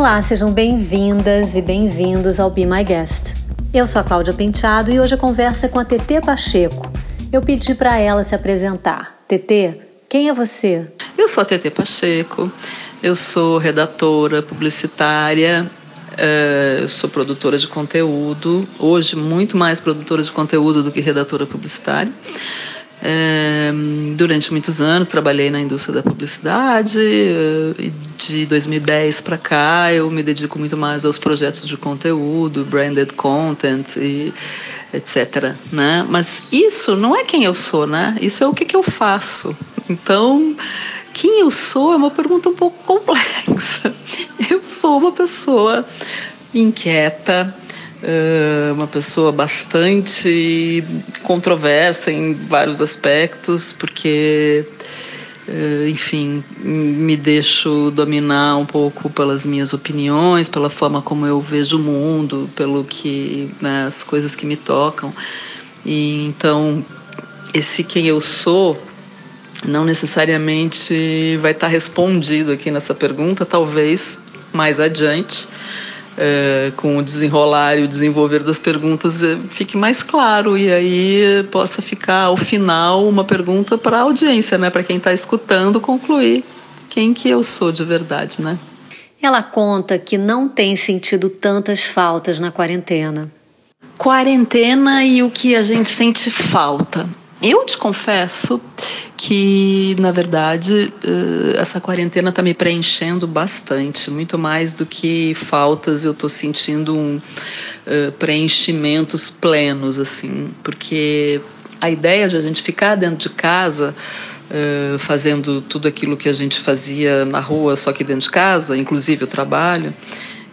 Olá, sejam bem-vindas e bem-vindos ao Be My Guest. Eu sou a Cláudia Penteado e hoje a conversa é com a TT Pacheco. Eu pedi para ela se apresentar. TT, quem é você? Eu sou a TT Pacheco, eu sou redatora, publicitária, uh, sou produtora de conteúdo, hoje muito mais produtora de conteúdo do que redatora publicitária. É, durante muitos anos trabalhei na indústria da publicidade eh, e de 2010 para cá eu me dedico muito mais aos projetos de conteúdo, branded content e etc. Né? Mas isso não é quem eu sou, né? Isso é o que, que eu faço. Então, quem eu sou é uma pergunta um pouco complexa. Eu sou uma pessoa inquieta, uma pessoa bastante controversa em vários aspectos, porque, eh, enfim, me deixo dominar um pouco pelas minhas opiniões, pela forma como eu vejo o mundo, pelo que né, as coisas que me tocam. E então, esse quem eu sou não necessariamente vai estar respondido aqui nessa pergunta, talvez mais adiante é, com o desenrolar e o desenvolver das perguntas é, fique mais claro e aí possa ficar ao final uma pergunta para a audiência, né, para quem está escutando concluir quem que eu sou de verdade, né? Ela conta que não tem sentido tantas faltas na quarentena. Quarentena e o que a gente sente falta. Eu te confesso que, na verdade, eh, essa quarentena está me preenchendo bastante, muito mais do que faltas, eu estou sentindo um uh, preenchimentos plenos, assim, porque a ideia de a gente ficar dentro de casa. Uh, fazendo tudo aquilo que a gente fazia na rua, só que dentro de casa, inclusive o trabalho,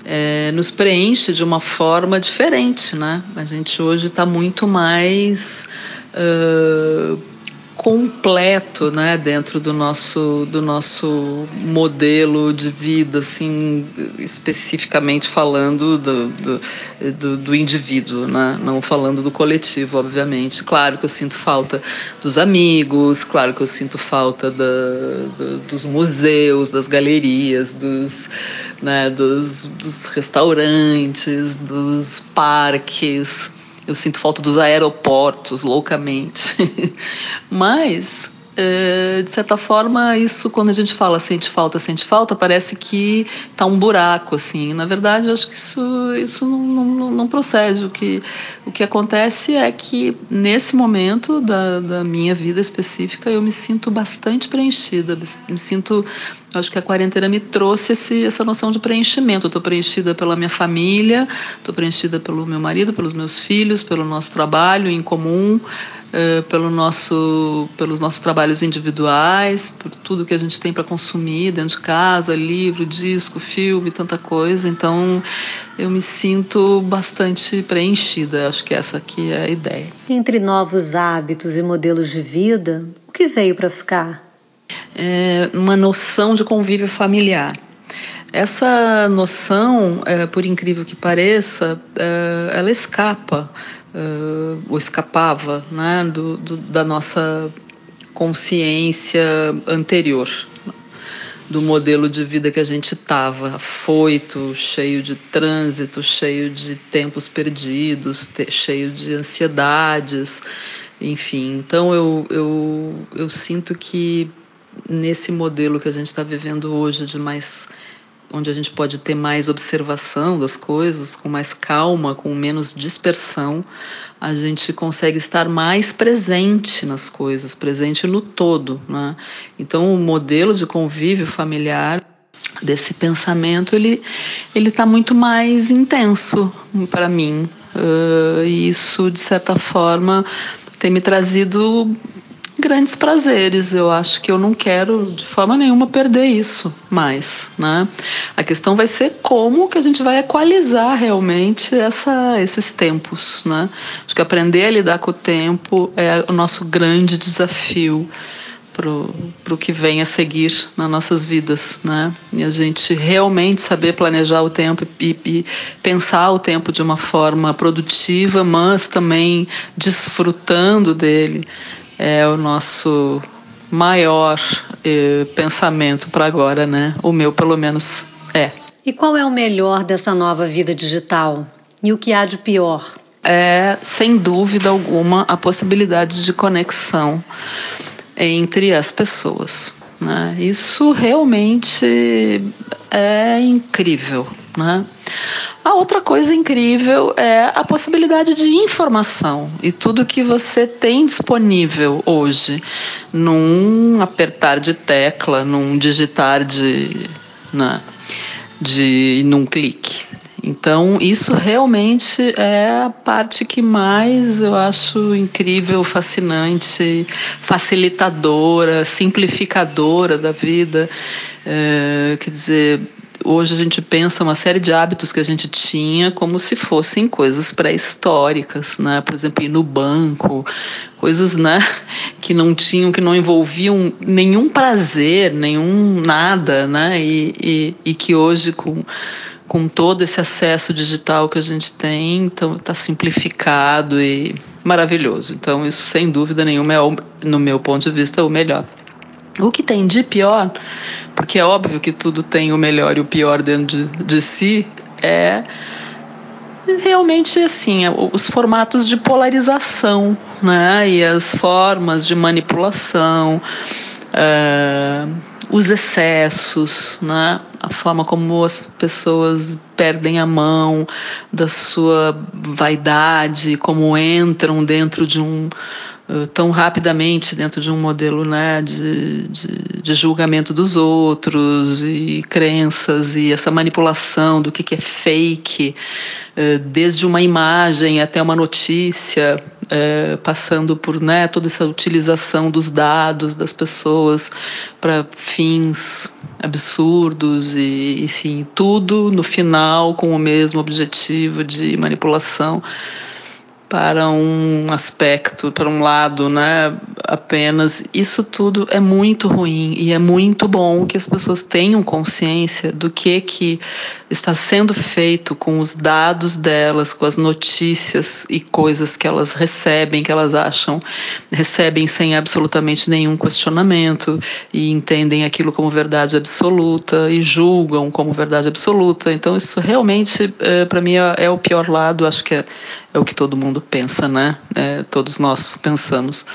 é, nos preenche de uma forma diferente, né? A gente hoje está muito mais completo, né, dentro do nosso do nosso modelo de vida, assim, especificamente falando do, do, do, do indivíduo, né, não falando do coletivo, obviamente. Claro que eu sinto falta dos amigos, claro que eu sinto falta da dos museus, das galerias, dos, né, dos, dos restaurantes, dos parques eu sinto falta dos aeroportos loucamente. Mas, é, de certa forma, isso quando a gente fala sente falta, sente falta, parece que tá um buraco, assim. Na verdade, eu acho que isso, isso não, não, não procede. O que, o que acontece é que, nesse momento da, da minha vida específica, eu me sinto bastante preenchida. Me sinto Acho que a quarentena me trouxe esse, essa noção de preenchimento. Estou preenchida pela minha família, estou preenchida pelo meu marido, pelos meus filhos, pelo nosso trabalho em comum, uh, pelo nosso, pelos nossos trabalhos individuais, por tudo que a gente tem para consumir dentro de casa, livro, disco, filme, tanta coisa. Então, eu me sinto bastante preenchida. Acho que essa aqui é a ideia. Entre novos hábitos e modelos de vida, o que veio para ficar? é, uma noção de convívio familiar. Essa noção, é, por incrível que pareça, é, ela escapa, é, ou escapava, né, do, do, da nossa consciência anterior, do modelo de vida que a gente estava, afoito, cheio de trânsito, cheio de tempos perdidos, cheio de ansiedades, enfim. Então eu, eu, eu sinto que nesse modelo que a gente está vivendo hoje de mais onde a gente pode ter mais observação das coisas, com mais calma, com menos dispersão, a gente consegue estar mais presente nas coisas, presente no todo, né? Então o modelo de convívio familiar desse pensamento ele ele está muito mais intenso para mim uh, e isso de certa forma tem me trazido grandes prazeres. Eu acho que eu não quero de forma nenhuma perder isso mais, né? A questão vai ser como que a gente vai equalizar realmente essa, esses tempos, né? Acho que aprender a lidar com o tempo é o nosso grande desafio para o que vem a seguir nas nossas vidas, né? E a gente realmente saber planejar o tempo e, e, pensar o tempo de uma forma produtiva, mas também desfrutando dele é o nosso maior eh, pensamento para agora, né? O meu, pelo menos, é. E qual é o melhor dessa nova vida digital? E o que há de pior? É, sem dúvida alguma, a possibilidade de conexão entre as pessoas. Né? Isso realmente é incrível. Né? A outra coisa incrível é a possibilidade de informação e tudo que você tem disponível hoje num apertar de tecla, num digitar de, né, de num clique. Então, isso realmente é a parte que mais eu acho incrível, fascinante, facilitadora, simplificadora da vida. É, quer dizer, hoje a gente pensa uma série de hábitos que a gente tinha como se fossem coisas pré-históricas, né? Por exemplo, ir no banco, coisas, né, que não tinham, que não envolviam nenhum prazer, nenhum nada, né? E, e, e que hoje com com todo esse acesso digital que a gente tem, então está simplificado e maravilhoso. Então isso sem dúvida nenhuma é no meu ponto de vista o melhor. O que tem de pior, porque é óbvio que tudo tem o melhor e o pior dentro de, de si, é realmente assim é, os formatos de polarização, né? E as formas de manipulação, uh, os excessos, né? A forma como as pessoas perdem a mão da sua vaidade, como entram dentro de um tão rapidamente dentro de um modelo né, de, de, de, julgamento dos outros e crenças e essa manipulação do que, que é fake, eh, desde uma imagem até uma notícia, eh, passando por né, toda essa utilização dos dados das pessoas para fins absurdos e, e sim, tudo no final com o mesmo objetivo de manipulação para um aspecto, para um lado, né? Apenas isso tudo é muito ruim e é muito bom que as pessoas tenham consciência do que que está sendo feito com os dados delas, com as notícias e coisas que elas recebem, que elas acham recebem sem absolutamente nenhum questionamento e entendem aquilo como verdade absoluta e julgam como verdade absoluta. Então isso realmente, é, para mim, é, é o pior lado. Acho que é, é o que todo mundo pensa, né? É, todos nós pensamos.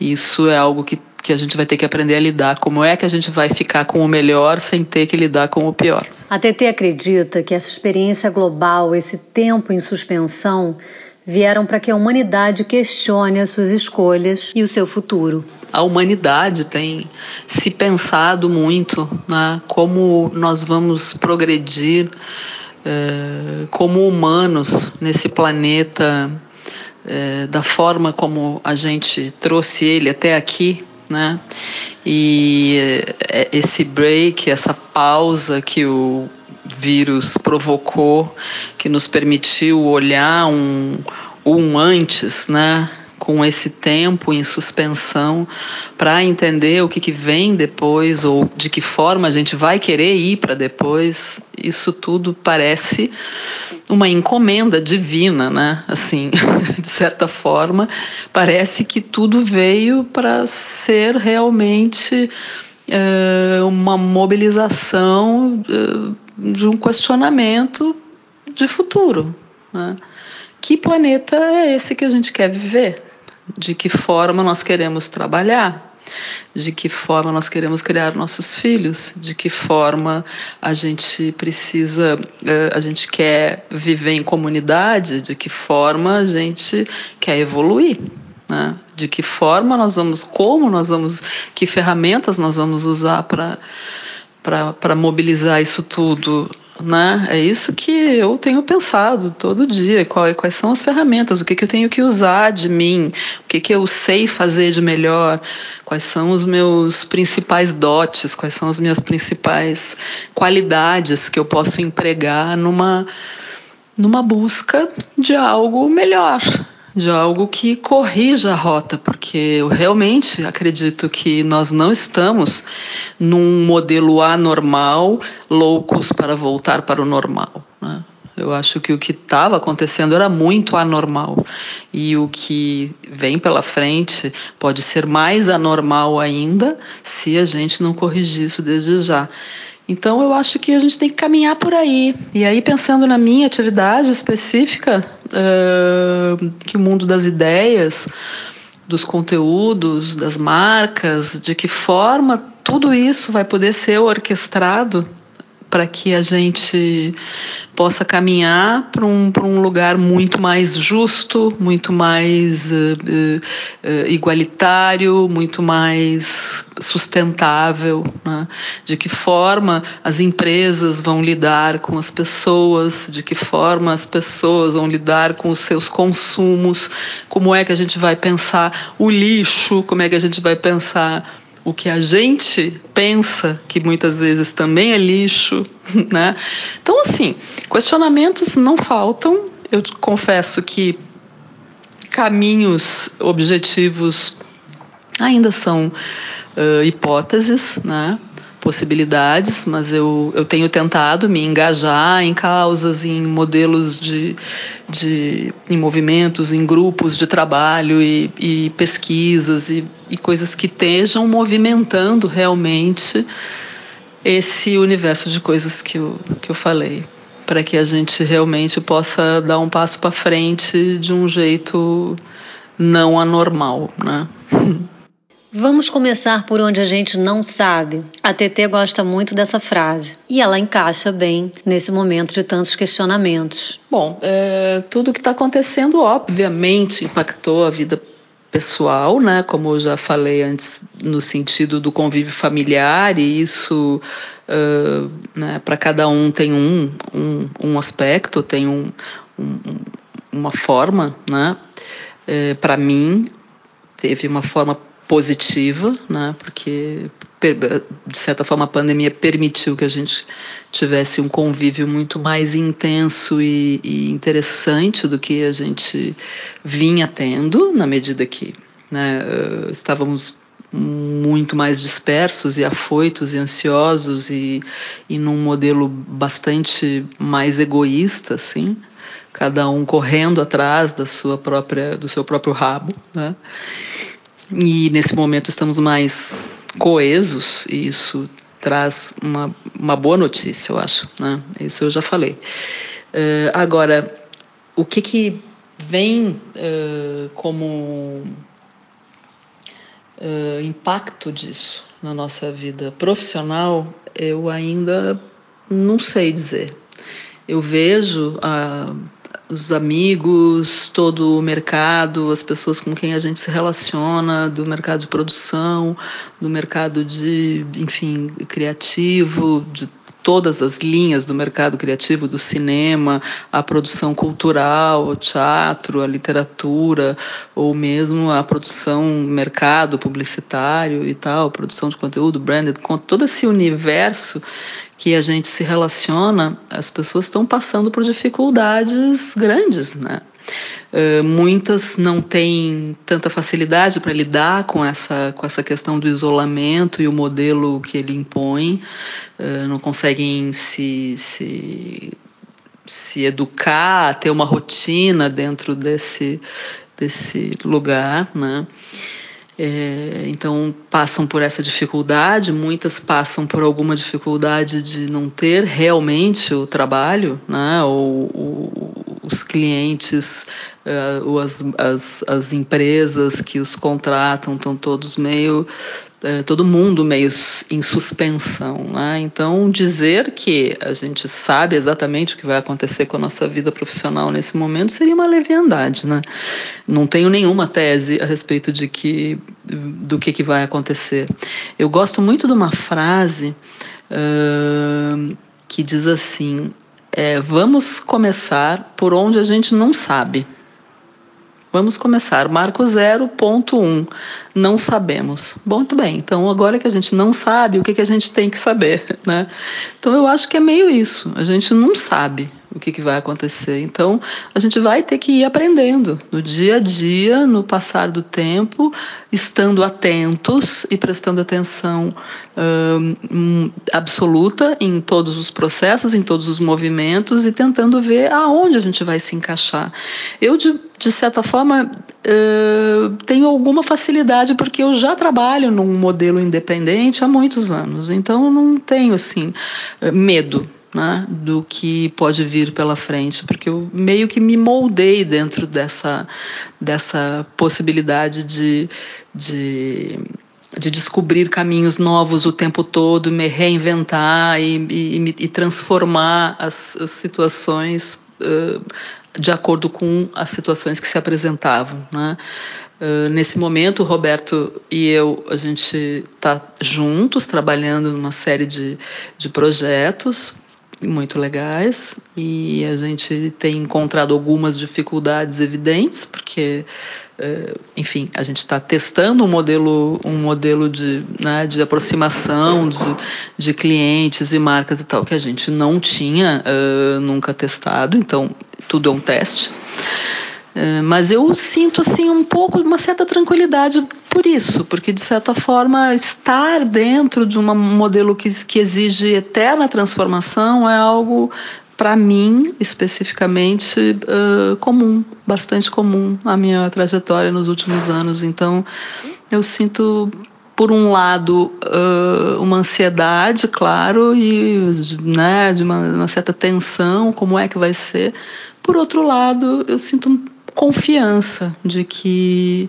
Isso é algo que, que a gente vai ter que aprender a lidar. Como é que a gente vai ficar com o melhor sem ter que lidar com o pior? A TT acredita que essa experiência global, esse tempo em suspensão, vieram para que a humanidade questione as suas escolhas e o seu futuro. A humanidade tem se pensado muito né, como nós vamos progredir é, como humanos nesse planeta, é, da forma como a gente trouxe ele até aqui, né? E é, esse break, essa pausa que o vírus provocou, que nos permitiu olhar um, um antes, né? Com esse tempo em suspensão para entender o que, que vem depois ou de que forma a gente vai querer ir para depois, isso tudo parece uma encomenda divina, né? Assim, de certa forma, parece que tudo veio para ser realmente é, uma mobilização é, de um questionamento de futuro. Né? Que planeta é esse que a gente quer viver? De que forma nós queremos trabalhar, de que forma nós queremos criar nossos filhos, de que forma a gente precisa, eh, a gente quer viver em comunidade, de que forma a gente quer evoluir. Né? De que forma nós vamos, como nós vamos, que ferramentas nós vamos usar para mobilizar isso tudo né? É isso que eu tenho pensado todo dia. Quais, quais são as ferramentas? O que, que eu tenho que usar de mim? O que, que eu sei fazer de melhor? Quais são os meus principais dotes? Quais são as minhas principais qualidades que eu posso empregar numa, numa busca de algo melhor? De algo que corrija a rota, porque eu realmente acredito que nós não estamos num modelo anormal, loucos para voltar para o normal. Né? Eu acho que o que estava acontecendo era muito anormal. E o que vem pela frente pode ser mais anormal ainda se a gente não corrigir isso desde já. Então eu acho que a gente tem que caminhar por aí. E aí, pensando na minha atividade específica, uh, que o mundo das ideias, dos conteúdos, das marcas, de que forma tudo isso vai poder ser orquestrado para que a gente possa caminhar para um, um lugar muito mais justo, muito mais uh, uh, igualitário, muito mais sustentável. Né? De que forma as empresas vão lidar com as pessoas, de que forma as pessoas vão lidar com os seus consumos, como é que a gente vai pensar o lixo, como é que a gente vai pensar o que a gente pensa, que muitas vezes também é lixo, né? Então, assim, questionamentos não faltam. Eu confesso que caminhos objetivos ainda são uh, hipóteses, né? Possibilidades, mas eu, eu tenho tentado me engajar em causas, em modelos de, de em movimentos, em grupos de trabalho e, e pesquisas e, e coisas que estejam movimentando realmente esse universo de coisas que eu, que eu falei, para que a gente realmente possa dar um passo para frente de um jeito não anormal, né? Vamos começar por onde a gente não sabe. A TT gosta muito dessa frase e ela encaixa bem nesse momento de tantos questionamentos. Bom, é, tudo que está acontecendo, obviamente, impactou a vida pessoal, né? Como eu já falei antes, no sentido do convívio familiar, e isso, uh, né, para cada um tem um, um, um aspecto, tem um, um uma forma, né? É, para mim, teve uma forma positiva, né? porque de certa forma a pandemia permitiu que a gente tivesse um convívio muito mais intenso e, e interessante do que a gente vinha tendo na medida que né, uh, estávamos muito mais dispersos e afoitos e ansiosos e, e num modelo bastante mais egoísta, assim, cada um correndo atrás da sua própria do seu próprio rabo, né? E nesse momento estamos mais coesos e isso traz uma, uma boa notícia, eu acho. Né? Isso eu já falei. Uh, agora, o que, que vem uh, como uh, impacto disso na nossa vida profissional, eu ainda não sei dizer. Eu vejo a os amigos, todo o mercado, as pessoas com quem a gente se relaciona, do mercado de produção, do mercado de, enfim, criativo, de todas as linhas do mercado criativo, do cinema, a produção cultural, o teatro, a literatura, ou mesmo a produção mercado publicitário e tal, produção de conteúdo, branded, todo esse universo que a gente se relaciona, as pessoas estão passando por dificuldades grandes, né? Uh, muitas não têm tanta facilidade para lidar com essa, com essa questão do isolamento e o modelo que ele impõe, uh, não conseguem se, se, se educar, ter uma rotina dentro desse, desse lugar. Né? É, então passam por essa dificuldade, muitas passam por alguma dificuldade de não ter realmente o trabalho, né? ou, ou os clientes, uh, ou as, as, as empresas que os contratam estão todos meio todo mundo meio em suspensão. Né? Então, dizer que a gente sabe exatamente o que vai acontecer com a nossa vida profissional nesse momento seria uma leviandade. Né? Não tenho nenhuma tese a respeito de que, do que, que vai acontecer. Eu gosto muito de uma frase uh, que diz assim: é, vamos começar por onde a gente não sabe. Vamos começar. Marco 0.1. Não sabemos. Bom, muito bem. Então, agora que a gente não sabe, o que, que a gente tem que saber? Né? Então, eu acho que é meio isso. A gente não sabe. O que, que vai acontecer. Então, a gente vai ter que ir aprendendo no dia a dia, no passar do tempo, estando atentos e prestando atenção hum, absoluta em todos os processos, em todos os movimentos e tentando ver aonde a gente vai se encaixar. Eu, de, de certa forma, uh, tenho alguma facilidade porque eu já trabalho num modelo independente há muitos anos, então não tenho assim medo né, do que pode vir pela frente, porque eu meio que me moldei dentro dessa, dessa possibilidade de, de, de descobrir caminhos novos o tempo todo, me reinventar e, e, e transformar as, as situações uh, de acordo com as situações que se apresentavam. Né? Uh, nesse momento, o Roberto e eu, a gente está juntos, trabalhando numa série de, de projetos muito legais e a gente tem encontrado algumas dificuldades evidentes porque eh, enfim a gente está testando um modelo um modelo de, né, de aproximação de, de clientes e marcas e tal que a gente não tinha uh, nunca testado. Então tudo é um teste mas eu sinto assim um pouco uma certa tranquilidade por isso, porque de certa forma estar dentro de um modelo que, que exige eterna transformação é algo para mim especificamente uh, comum, bastante comum na minha trajetória nos últimos anos. Então eu sinto por um lado uh, uma ansiedade, claro, e né, de uma, uma certa tensão, como é que vai ser. Por outro lado, eu sinto confiança de que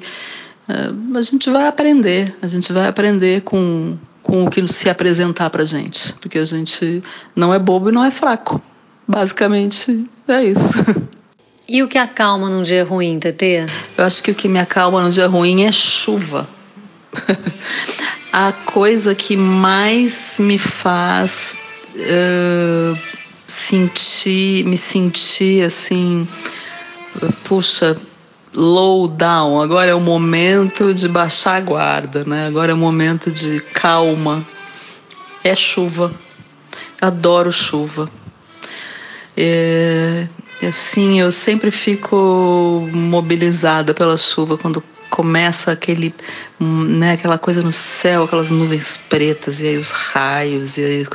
uh, a gente vai aprender, a gente vai aprender com, com o que se apresentar para gente, porque a gente não é bobo e não é fraco. Basicamente é isso. E o que acalma num dia ruim, Tetê? Eu acho que o que me acalma num dia ruim é chuva. a coisa que mais me faz uh, sentir, me sentir assim puxa, low down, agora é o momento de baixar a guarda, né? Agora é o momento de calma. É chuva. Adoro chuva. É, assim, eu sempre fico mobilizada pela chuva quando começa aquele, né, aquela coisa no céu, aquelas nuvens pretas e aí os raios e aí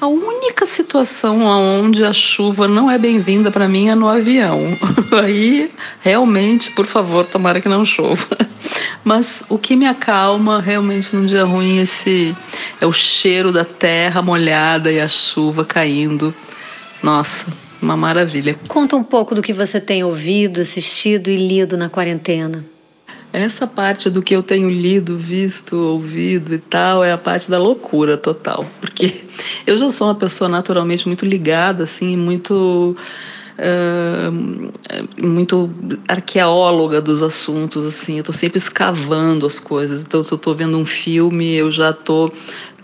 a única situação onde a chuva não é bem-vinda para mim é no avião. Aí realmente, por favor, tomara que não chova. Mas o que me acalma realmente num dia ruim esse é o cheiro da terra molhada e a chuva caindo. Nossa, uma maravilha. Conta um pouco do que você tem ouvido, assistido e lido na quarentena. Essa parte do que eu tenho lido, visto, ouvido e tal é a parte da loucura total, porque eu já sou uma pessoa naturalmente muito ligada, assim, muito uh, muito arqueóloga dos assuntos, assim. Eu estou sempre escavando as coisas. Então, se eu estou vendo um filme, eu já estou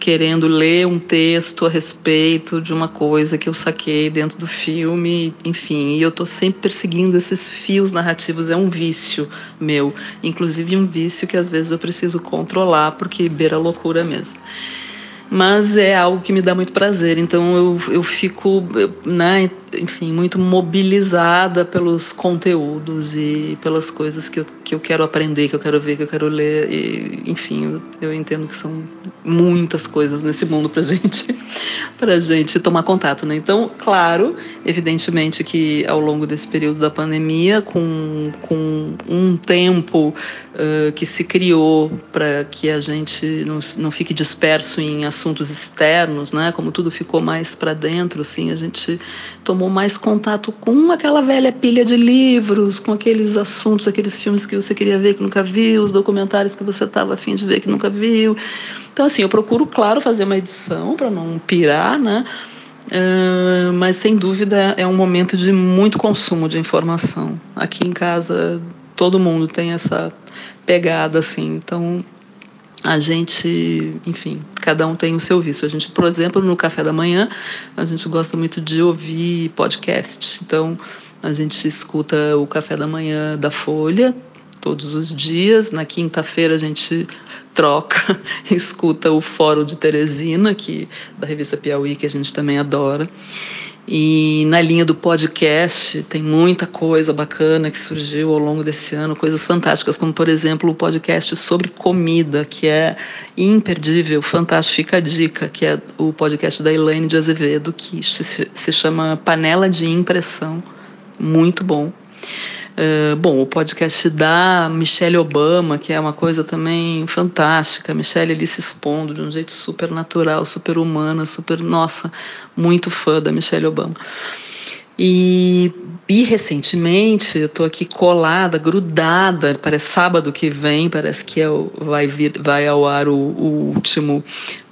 querendo ler um texto a respeito de uma coisa que eu saquei dentro do filme, enfim, e eu estou sempre perseguindo esses fios narrativos, é um vício meu, inclusive um vício que às vezes eu preciso controlar porque beira loucura mesmo mas é algo que me dá muito prazer. Então eu, eu fico, né, enfim, muito mobilizada pelos conteúdos e pelas coisas que eu, que eu quero aprender, que eu quero ver, que eu quero ler. E, enfim, eu, eu entendo que são muitas coisas nesse mundo para gente, para gente tomar contato, né? Então, claro, evidentemente que ao longo desse período da pandemia, com, com um tempo uh, que se criou para que a gente não, não fique disperso em assuntos externos, né? Como tudo ficou mais para dentro, assim, a gente tomou mais contato com aquela velha pilha de livros, com aqueles assuntos, aqueles filmes que você queria ver que nunca viu, os documentários que você estava afim de ver que nunca viu. Então, assim, eu procuro, claro, fazer uma edição para não pirar, né? Uh, mas sem dúvida é um momento de muito consumo de informação. Aqui em casa todo mundo tem essa pegada assim, então a gente, enfim, cada um tem o seu vício. A gente, por exemplo, no café da manhã, a gente gosta muito de ouvir podcast. Então, a gente escuta o café da manhã da Folha todos os dias. Na quinta-feira a gente troca, escuta o Fórum de Teresina, que da revista Piauí, que a gente também adora. E na linha do podcast, tem muita coisa bacana que surgiu ao longo desse ano, coisas fantásticas, como por exemplo o podcast sobre comida, que é imperdível, fantástico, fica a dica, que é o podcast da Elaine de Azevedo, que se chama Panela de Impressão, muito bom. Uh, bom, o podcast da Michelle Obama, que é uma coisa também fantástica. Michelle ali se expondo de um jeito super natural, super humana, super. Nossa, muito fã da Michelle Obama. E, e recentemente eu estou aqui colada, grudada. Parece sábado que vem, parece que é o, vai, vir, vai ao ar o, o último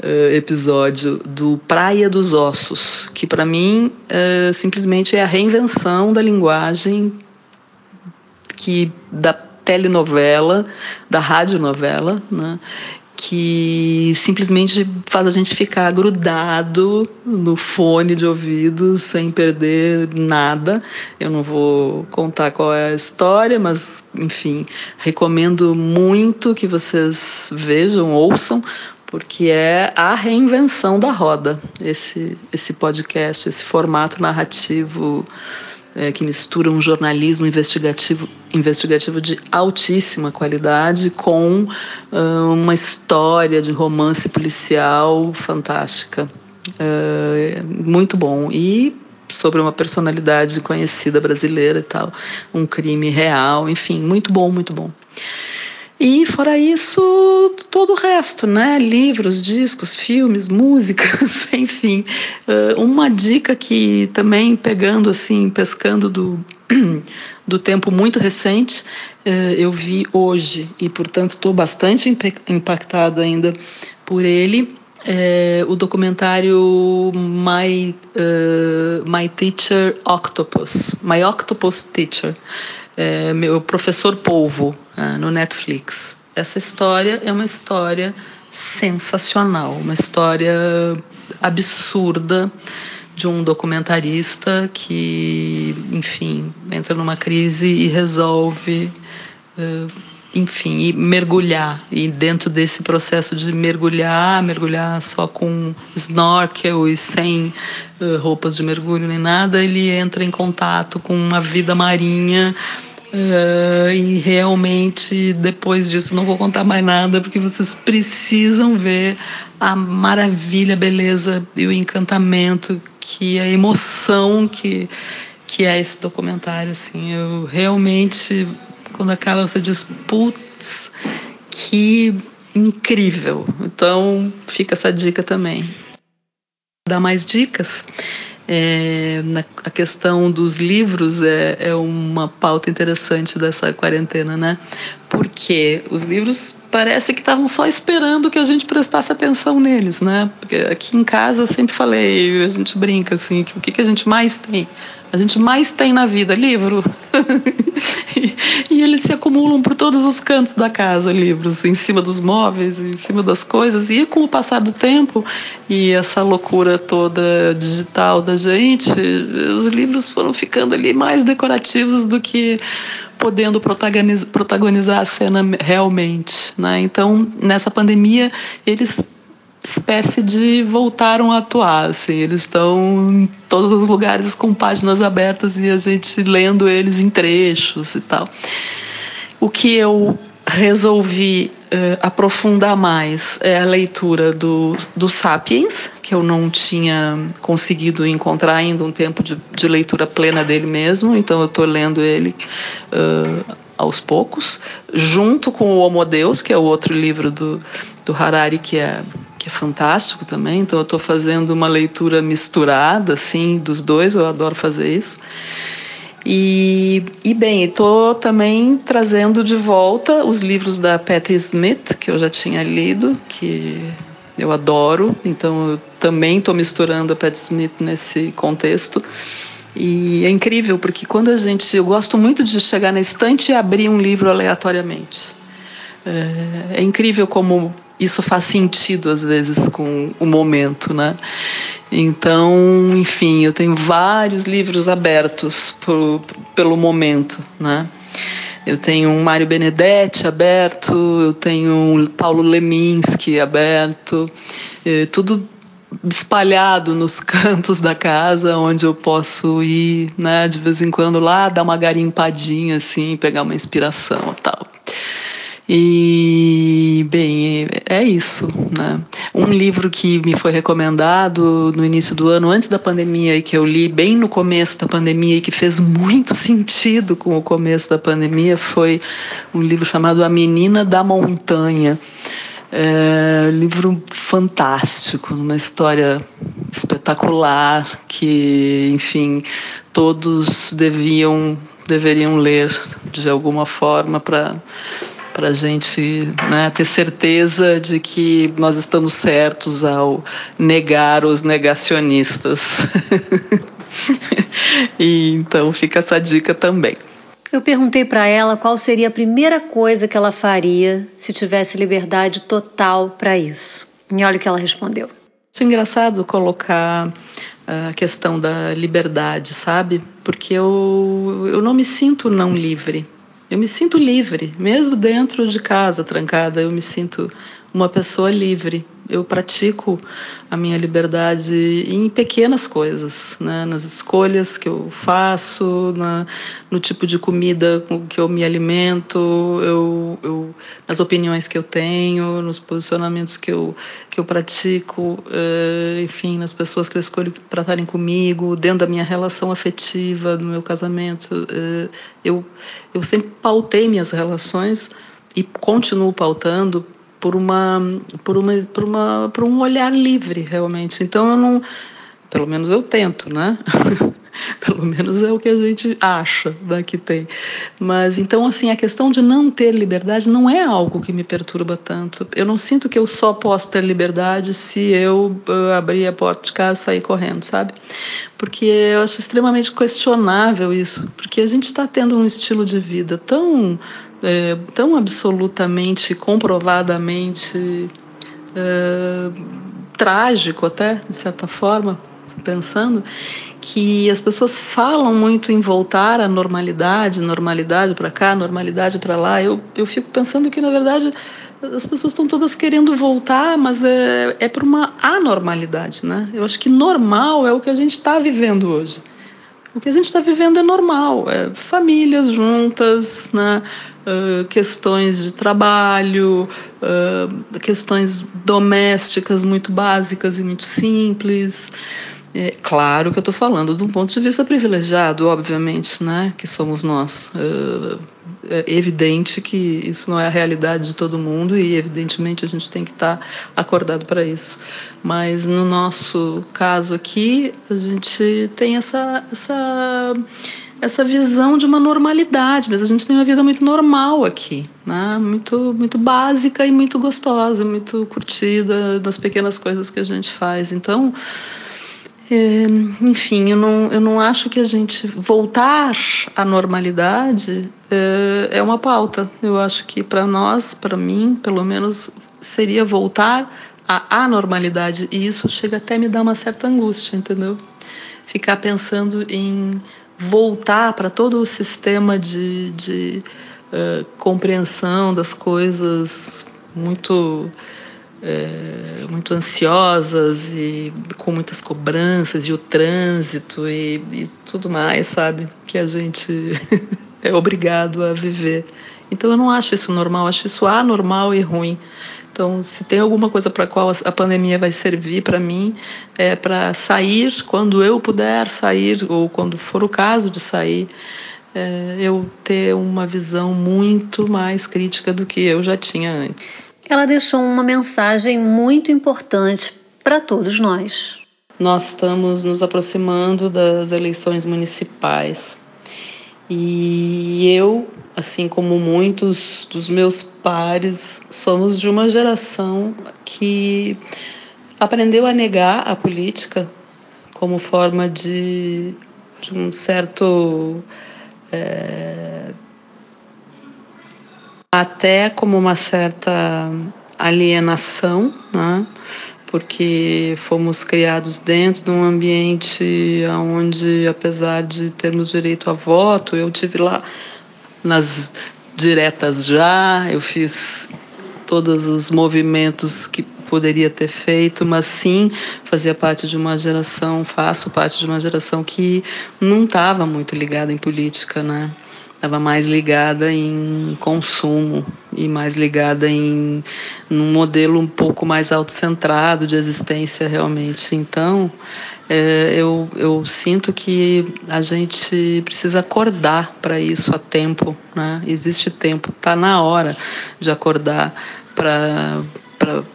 uh, episódio do Praia dos Ossos, que para mim uh, simplesmente é a reinvenção da linguagem que da telenovela, da radionovela, né? que simplesmente faz a gente ficar grudado no fone de ouvido sem perder nada. Eu não vou contar qual é a história, mas enfim, recomendo muito que vocês vejam, ouçam, porque é a reinvenção da roda esse esse podcast, esse formato narrativo é, que mistura um jornalismo investigativo, investigativo de altíssima qualidade com uh, uma história de romance policial fantástica. Uh, muito bom. E sobre uma personalidade conhecida brasileira e tal, um crime real, enfim, muito bom, muito bom. E fora isso, todo o resto, né? Livros, discos, filmes, músicas, enfim. Uh, uma dica que também pegando assim, pescando do, do tempo muito recente, uh, eu vi hoje e, portanto, estou bastante impactada ainda por ele. É, o documentário My, uh, My Teacher Octopus, My Octopus Teacher, é, meu professor polvo uh, no Netflix. Essa história é uma história sensacional, uma história absurda de um documentarista que, enfim, entra numa crise e resolve, uh, enfim, e mergulhar. E dentro desse processo de mergulhar, mergulhar só com snorkel e sem uh, roupas de mergulho nem nada, ele entra em contato com uma vida marinha Uh, e realmente, depois disso, não vou contar mais nada, porque vocês precisam ver a maravilha, a beleza e o encantamento, que a emoção que, que é esse documentário. Assim, eu realmente, quando acaba, você diz, putz, que incrível. Então, fica essa dica também. Dá mais dicas? É, na, a questão dos livros é, é uma pauta interessante dessa quarentena, né? Porque os livros parece que estavam só esperando que a gente prestasse atenção neles, né? Porque aqui em casa eu sempre falei, a gente brinca assim, que o que, que a gente mais tem? A gente mais tem na vida livro. e, eles se acumulam por todos os cantos da casa, livros, em cima dos móveis, em cima das coisas. E com o passar do tempo e essa loucura toda digital da gente, os livros foram ficando ali mais decorativos do que podendo protagonizar, protagonizar a cena realmente. Né? Então, nessa pandemia, eles espécie de voltaram a atuar, assim, eles estão em todos os lugares com páginas abertas e a gente lendo eles em trechos e tal. O que eu resolvi uh, aprofundar mais é a leitura do, do Sapiens, que eu não tinha conseguido encontrar ainda um tempo de, de leitura plena dele mesmo, então eu estou lendo ele uh, aos poucos, junto com o Homo Deus, que é o outro livro do, do Harari, que é que é fantástico também. Então eu estou fazendo uma leitura misturada, assim, dos dois. Eu adoro fazer isso. E, e bem, estou também trazendo de volta os livros da Patti Smith, que eu já tinha lido, que eu adoro. Então eu também estou misturando a Patti Smith nesse contexto. E é incrível, porque quando a gente. Eu gosto muito de chegar na estante e abrir um livro aleatoriamente. É, é incrível como isso faz sentido às vezes com o momento, né? Então, enfim, eu tenho vários livros abertos por, pelo momento, né? Eu tenho um Mário Benedetti aberto, eu tenho um Paulo Leminski aberto, é, tudo espalhado nos cantos da casa, onde eu posso ir, né, de vez em quando lá, dar uma garimpadinha assim, pegar uma inspiração e tal. E, bem, é isso. Né? Um livro que me foi recomendado no início do ano, antes da pandemia, e que eu li bem no começo da pandemia e que fez muito sentido com o começo da pandemia, foi um livro chamado A Menina da Montanha. É livro fantástico, uma história espetacular que, enfim, todos deviam deveriam ler de alguma forma para para a gente né, ter certeza de que nós estamos certos ao negar os negacionistas. e então fica essa dica também. Eu perguntei para ela qual seria a primeira coisa que ela faria se tivesse liberdade total para isso. E olha o que ela respondeu. É engraçado colocar a questão da liberdade, sabe? Porque eu, eu não me sinto não livre. Eu me sinto livre, mesmo dentro de casa trancada, eu me sinto uma pessoa livre. Eu pratico a minha liberdade em pequenas coisas, né? nas escolhas que eu faço, na, no tipo de comida com que eu me alimento, eu, eu, nas opiniões que eu tenho, nos posicionamentos que eu, que eu pratico, uh, enfim, nas pessoas que eu escolho para estarem comigo, dentro da minha relação afetiva, no meu casamento. Uh, eu, eu sempre pautei minhas relações e continuo pautando por uma por uma por uma por um olhar livre realmente. Então eu não pelo menos eu tento né? Pelo menos é o que a gente acha né, que tem. Mas então assim a questão de não ter liberdade não é algo que me perturba tanto. Eu não sinto que eu só posso ter liberdade se eu uh, abrir a porta de casa e sair correndo sabe? Porque eu acho extremamente questionável isso. Porque a gente está tendo um estilo de vida tão é, tão absolutamente, comprovadamente é, trágico, até, de certa forma, pensando, que as pessoas falam muito em voltar à normalidade, normalidade para cá, normalidade para lá. Eu, eu fico pensando que, na verdade, as pessoas estão todas querendo voltar, mas é, é por uma anormalidade, né? Eu acho que normal é o que a gente está vivendo hoje. O que a gente está vivendo é normal, é famílias juntas, né? Questões de trabalho, uh, questões domésticas muito básicas e muito simples. É claro que eu estou falando de um ponto de vista privilegiado, obviamente, né, que somos nós. É evidente que isso não é a realidade de todo mundo e, evidentemente, a gente tem que estar tá acordado para isso. Mas no nosso caso aqui, a gente tem essa, essa, essa visão de uma normalidade, mas a gente tem uma vida muito normal aqui, né? muito, muito básica e muito gostosa, muito curtida das pequenas coisas que a gente faz. Então é, enfim, eu não, eu não acho que a gente voltar à normalidade é, é uma pauta. Eu acho que para nós, para mim, pelo menos, seria voltar à anormalidade. E isso chega até a me dar uma certa angústia, entendeu? Ficar pensando em voltar para todo o sistema de, de uh, compreensão das coisas muito é, muito ansiosas e com muitas cobranças e o trânsito e, e tudo mais, sabe? Que a gente é obrigado a viver. Então eu não acho isso normal, acho isso anormal e ruim. Então, se tem alguma coisa para qual a pandemia vai servir para mim, é para sair quando eu puder sair ou quando for o caso de sair, é, eu ter uma visão muito mais crítica do que eu já tinha antes ela deixou uma mensagem muito importante para todos nós. Nós estamos nos aproximando das eleições municipais e eu, assim como muitos dos meus pares, somos de uma geração que aprendeu a negar a política como forma de, de um certo é, até como uma certa alienação, né? porque fomos criados dentro de um ambiente onde, apesar de termos direito a voto, eu tive lá nas diretas já, eu fiz todos os movimentos que poderia ter feito, mas sim fazia parte de uma geração, faço parte de uma geração que não estava muito ligada em política, né? Estava mais ligada em consumo e mais ligada em um modelo um pouco mais autocentrado de existência realmente. Então, é, eu, eu sinto que a gente precisa acordar para isso a tempo, né? Existe tempo, está na hora de acordar para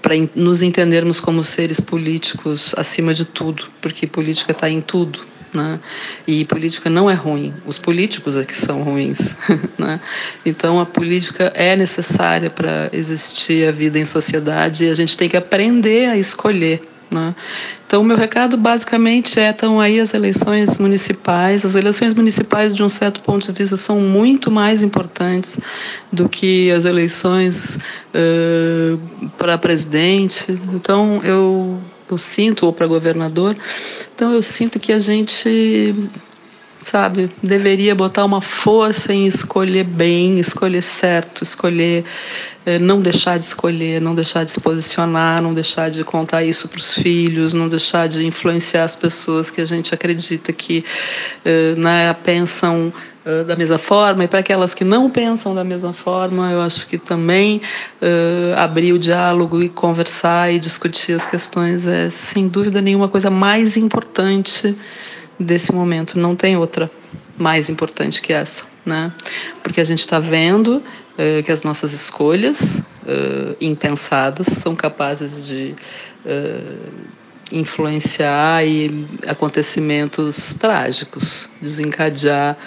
para nos entendermos como seres políticos acima de tudo, porque política está em tudo, né? E política não é ruim, os políticos é que são ruins. Né? Então a política é necessária para existir a vida em sociedade e a gente tem que aprender a escolher. Né? Então, o meu recado basicamente é: estão aí as eleições municipais. As eleições municipais, de um certo ponto de vista, são muito mais importantes do que as eleições uh, para presidente. Então, eu eu sinto, ou para governador. Então eu sinto que a gente, sabe, deveria botar uma força em escolher bem, escolher certo, escolher eh, não deixar de escolher, não deixar de se posicionar, não deixar de contar isso para os filhos, não deixar de influenciar as pessoas que a gente acredita que eh, né, pensam da mesma forma, e para aquelas que não pensam da mesma forma, eu acho que também uh, abrir o diálogo e conversar e discutir as questões é, sem dúvida nenhuma, coisa mais importante desse momento. Não tem outra mais importante que essa, né? Porque a gente está vendo uh, que as nossas escolhas impensadas são capazes de influenciar e acontecimentos trágicos, desencadear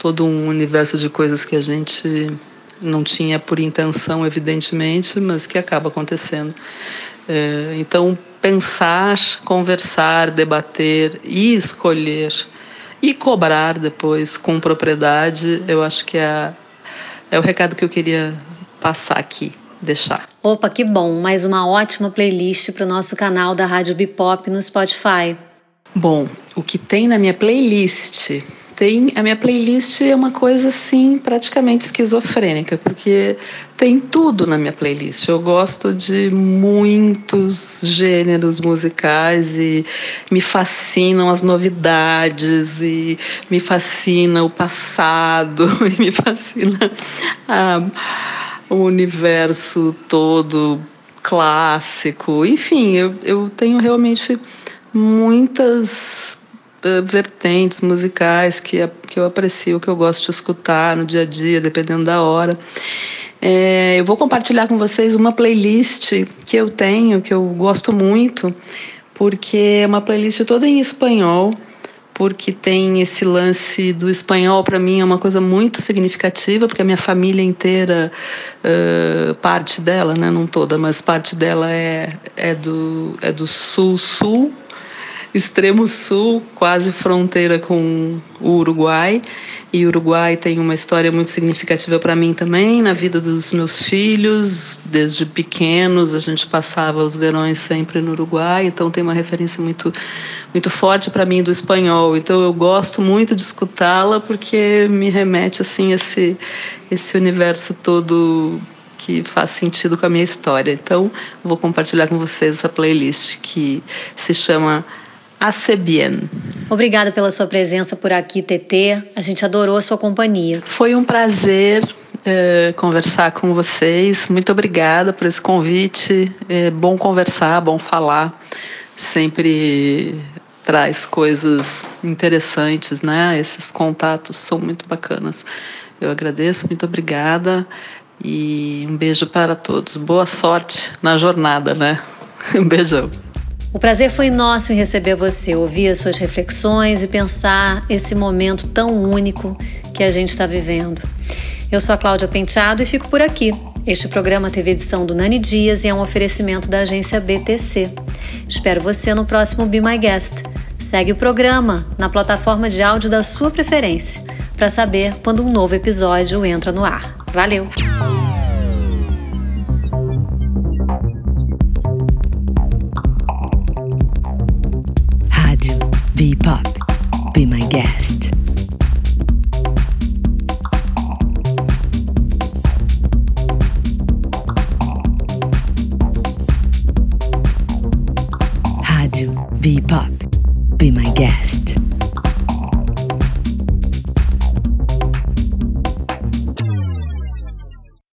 todo um universo de coisas que a gente não tinha por intenção, evidentemente, mas que acaba acontecendo. É, então, pensar, conversar, debater e escolher e cobrar depois com propriedade, eu acho que é, é o recado que eu queria passar aqui, deixar. Opa, que bom! Mais uma ótima playlist para o nosso canal da Rádio Bipop no Spotify. Bom, o que tem na minha playlist tem a minha playlist é uma coisa assim praticamente esquizofrênica, porque tem tudo na minha playlist. Eu gosto de muitos gêneros musicais e me fascinam as novidades e me fascina o passado e me fascina a, o universo todo clássico. Enfim, eu, eu tenho realmente muitas vertentes musicais que, que eu aprecio, que eu gosto de escutar no dia a dia, dependendo da hora. É, eu vou compartilhar com vocês uma playlist que eu tenho, que eu gosto muito, porque é uma playlist toda em espanhol, porque tem esse lance do espanhol, para mim é uma coisa muito significativa, porque a minha família inteira, uh, parte dela, né, não toda, mas parte dela é, é do, é do sul-sul, extremo sul, quase fronteira com o Uruguai. E o Uruguai tem uma história muito significativa para mim também, na vida dos meus filhos. Desde pequenos, a gente passava os verões sempre no Uruguai, então tem uma referência muito, muito forte para mim do espanhol. Então eu gosto muito de escutá-la porque me remete assim esse esse universo todo que faz sentido com a minha história. Então, vou compartilhar com vocês essa playlist que se chama Hace bien. Obrigada pela sua presença por aqui, TT. A gente adorou a sua companhia. Foi um prazer é, conversar com vocês. Muito obrigada por esse convite. É bom conversar, bom falar. Sempre traz coisas interessantes, né? Esses contatos são muito bacanas. Eu agradeço, muito obrigada e um beijo para todos. Boa sorte na jornada, né? Um beijão. O prazer foi nosso em receber você, ouvir as suas reflexões e pensar esse momento tão único que a gente está vivendo. Eu sou a Cláudia Penteado e fico por aqui. Este programa teve edição do Nani Dias e é um oferecimento da agência BTC. Espero você no próximo Be My Guest. Segue o programa na plataforma de áudio da sua preferência para saber quando um novo episódio entra no ar. Valeu! Be Pop. Be my guest. Hadu, Be Pop. Be my guest.